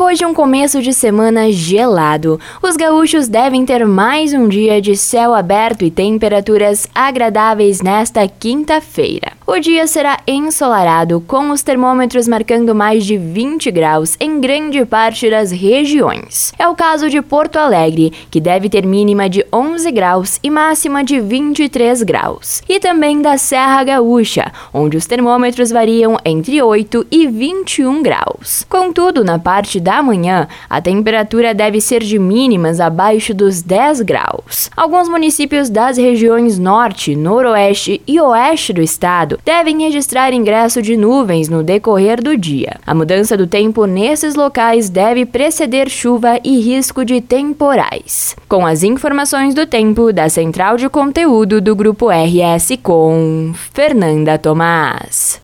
Depois de um começo de semana gelado, os gaúchos devem ter mais um dia de céu aberto e temperaturas agradáveis nesta quinta-feira. O dia será ensolarado, com os termômetros marcando mais de 20 graus em grande parte das regiões. É o caso de Porto Alegre, que deve ter mínima de 11 graus e máxima de 23 graus. E também da Serra Gaúcha, onde os termômetros variam entre 8 e 21 graus. Contudo, na parte da manhã, a temperatura deve ser de mínimas abaixo dos 10 graus. Alguns municípios das regiões norte, noroeste e oeste do estado devem registrar ingresso de nuvens no decorrer do dia. A mudança do tempo nesses locais deve preceder chuva e risco de temporais. Com as informações do tempo da Central de Conteúdo do Grupo RS com Fernanda Tomás.